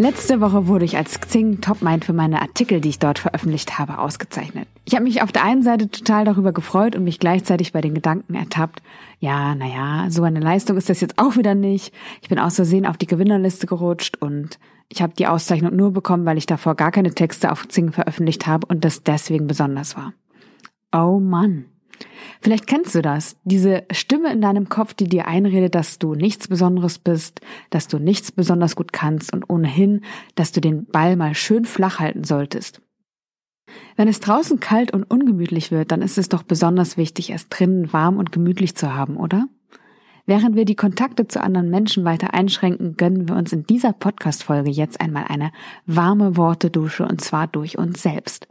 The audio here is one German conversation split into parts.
Letzte Woche wurde ich als Xing Topmind für meine Artikel, die ich dort veröffentlicht habe, ausgezeichnet. Ich habe mich auf der einen Seite total darüber gefreut und mich gleichzeitig bei den Gedanken ertappt, ja, naja, so eine Leistung ist das jetzt auch wieder nicht. Ich bin aus Versehen auf die Gewinnerliste gerutscht und ich habe die Auszeichnung nur bekommen, weil ich davor gar keine Texte auf Xing veröffentlicht habe und das deswegen besonders war. Oh Mann. Vielleicht kennst du das, diese Stimme in deinem Kopf, die dir einredet, dass du nichts Besonderes bist, dass du nichts besonders gut kannst und ohnehin, dass du den Ball mal schön flach halten solltest. Wenn es draußen kalt und ungemütlich wird, dann ist es doch besonders wichtig, es drinnen warm und gemütlich zu haben, oder? Während wir die Kontakte zu anderen Menschen weiter einschränken, gönnen wir uns in dieser Podcast-Folge jetzt einmal eine warme Wortedusche und zwar durch uns selbst.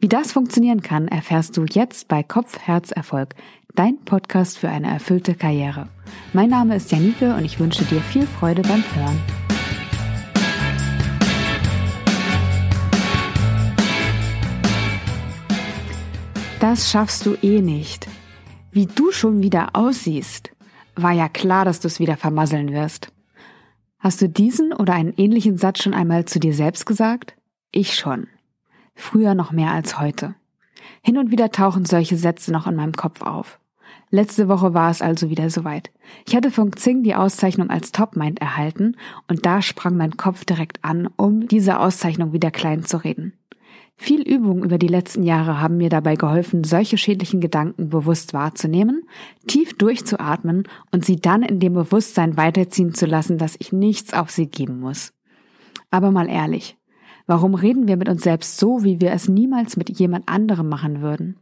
Wie das funktionieren kann, erfährst du jetzt bei Kopf, Herz, Erfolg, dein Podcast für eine erfüllte Karriere. Mein Name ist Janike und ich wünsche dir viel Freude beim Hören. Das schaffst du eh nicht. Wie du schon wieder aussiehst. War ja klar, dass du es wieder vermasseln wirst. Hast du diesen oder einen ähnlichen Satz schon einmal zu dir selbst gesagt? Ich schon. Früher noch mehr als heute. Hin und wieder tauchen solche Sätze noch in meinem Kopf auf. Letzte Woche war es also wieder soweit. Ich hatte von Xing die Auszeichnung als Topmind erhalten und da sprang mein Kopf direkt an, um diese Auszeichnung wieder klein zu reden. Viel Übung über die letzten Jahre haben mir dabei geholfen, solche schädlichen Gedanken bewusst wahrzunehmen, tief durchzuatmen und sie dann in dem Bewusstsein weiterziehen zu lassen, dass ich nichts auf sie geben muss. Aber mal ehrlich, warum reden wir mit uns selbst so, wie wir es niemals mit jemand anderem machen würden?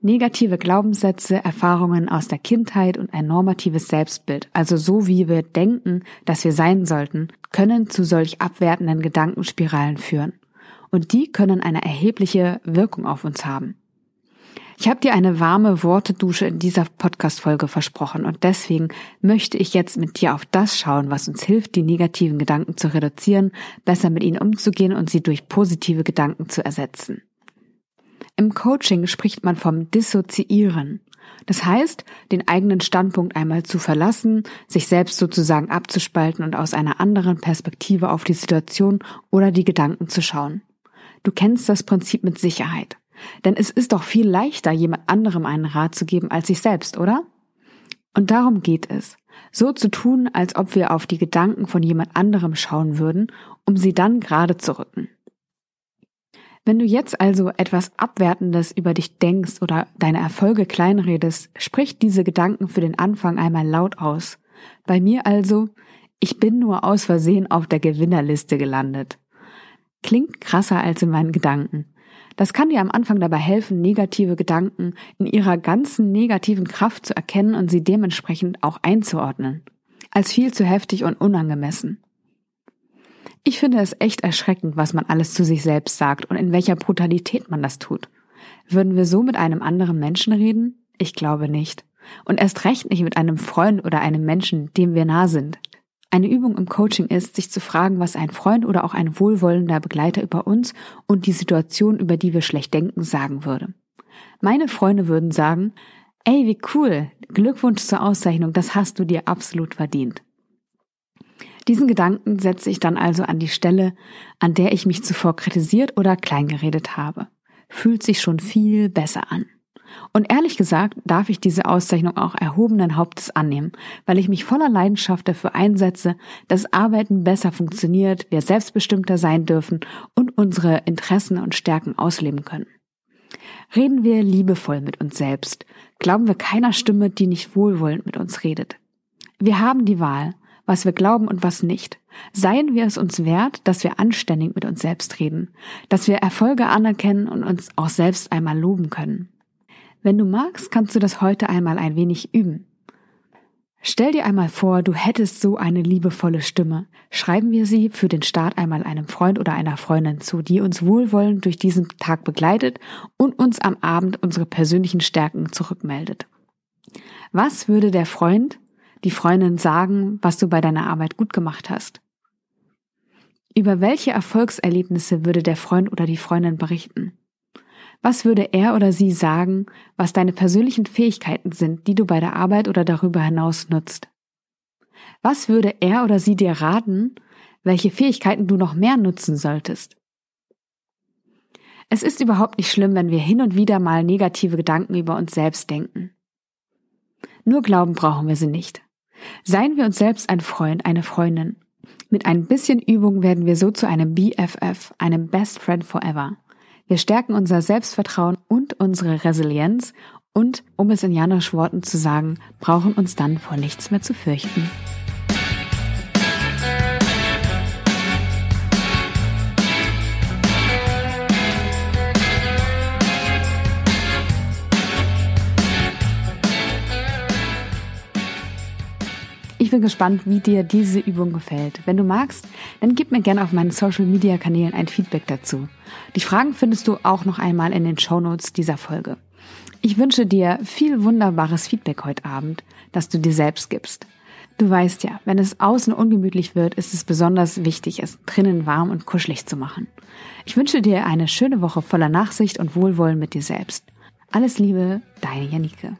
Negative Glaubenssätze, Erfahrungen aus der Kindheit und ein normatives Selbstbild, also so wie wir denken, dass wir sein sollten, können zu solch abwertenden Gedankenspiralen führen und die können eine erhebliche Wirkung auf uns haben. Ich habe dir eine warme Wortedusche in dieser Podcast-Folge versprochen und deswegen möchte ich jetzt mit dir auf das schauen, was uns hilft, die negativen Gedanken zu reduzieren, besser mit ihnen umzugehen und sie durch positive Gedanken zu ersetzen. Im Coaching spricht man vom Dissoziieren. Das heißt, den eigenen Standpunkt einmal zu verlassen, sich selbst sozusagen abzuspalten und aus einer anderen Perspektive auf die Situation oder die Gedanken zu schauen. Du kennst das Prinzip mit Sicherheit. Denn es ist doch viel leichter, jemand anderem einen Rat zu geben als sich selbst, oder? Und darum geht es. So zu tun, als ob wir auf die Gedanken von jemand anderem schauen würden, um sie dann gerade zu rücken. Wenn du jetzt also etwas Abwertendes über dich denkst oder deine Erfolge kleinredest, sprich diese Gedanken für den Anfang einmal laut aus. Bei mir also, ich bin nur aus Versehen auf der Gewinnerliste gelandet. Klingt krasser als in meinen Gedanken. Das kann dir am Anfang dabei helfen, negative Gedanken in ihrer ganzen negativen Kraft zu erkennen und sie dementsprechend auch einzuordnen. Als viel zu heftig und unangemessen. Ich finde es echt erschreckend, was man alles zu sich selbst sagt und in welcher Brutalität man das tut. Würden wir so mit einem anderen Menschen reden? Ich glaube nicht. Und erst recht nicht mit einem Freund oder einem Menschen, dem wir nah sind. Eine Übung im Coaching ist, sich zu fragen, was ein Freund oder auch ein wohlwollender Begleiter über uns und die Situation, über die wir schlecht denken, sagen würde. Meine Freunde würden sagen, ey, wie cool, Glückwunsch zur Auszeichnung, das hast du dir absolut verdient. Diesen Gedanken setze ich dann also an die Stelle, an der ich mich zuvor kritisiert oder kleingeredet habe. Fühlt sich schon viel besser an. Und ehrlich gesagt darf ich diese Auszeichnung auch erhobenen Hauptes annehmen, weil ich mich voller Leidenschaft dafür einsetze, dass Arbeiten besser funktioniert, wir selbstbestimmter sein dürfen und unsere Interessen und Stärken ausleben können. Reden wir liebevoll mit uns selbst, glauben wir keiner Stimme, die nicht wohlwollend mit uns redet. Wir haben die Wahl, was wir glauben und was nicht. Seien wir es uns wert, dass wir anständig mit uns selbst reden, dass wir Erfolge anerkennen und uns auch selbst einmal loben können. Wenn du magst, kannst du das heute einmal ein wenig üben. Stell dir einmal vor, du hättest so eine liebevolle Stimme. Schreiben wir sie für den Start einmal einem Freund oder einer Freundin zu, die uns wohlwollend durch diesen Tag begleitet und uns am Abend unsere persönlichen Stärken zurückmeldet. Was würde der Freund, die Freundin sagen, was du bei deiner Arbeit gut gemacht hast? Über welche Erfolgserlebnisse würde der Freund oder die Freundin berichten? Was würde er oder sie sagen, was deine persönlichen Fähigkeiten sind, die du bei der Arbeit oder darüber hinaus nutzt? Was würde er oder sie dir raten, welche Fähigkeiten du noch mehr nutzen solltest. Es ist überhaupt nicht schlimm, wenn wir hin und wieder mal negative Gedanken über uns selbst denken. Nur glauben brauchen wir sie nicht. Seien wir uns selbst ein Freund, eine Freundin. Mit ein bisschen Übung werden wir so zu einem BFF, einem Best Friend Forever. Wir stärken unser Selbstvertrauen und unsere Resilienz und, um es in Janosch Worten zu sagen, brauchen uns dann vor nichts mehr zu fürchten. Bin gespannt, wie dir diese Übung gefällt. Wenn du magst, dann gib mir gerne auf meinen Social Media Kanälen ein Feedback dazu. Die Fragen findest du auch noch einmal in den Show Notes dieser Folge. Ich wünsche dir viel wunderbares Feedback heute Abend, das du dir selbst gibst. Du weißt ja, wenn es außen ungemütlich wird, ist es besonders wichtig, es drinnen warm und kuschelig zu machen. Ich wünsche dir eine schöne Woche voller Nachsicht und Wohlwollen mit dir selbst. Alles Liebe, deine Janike.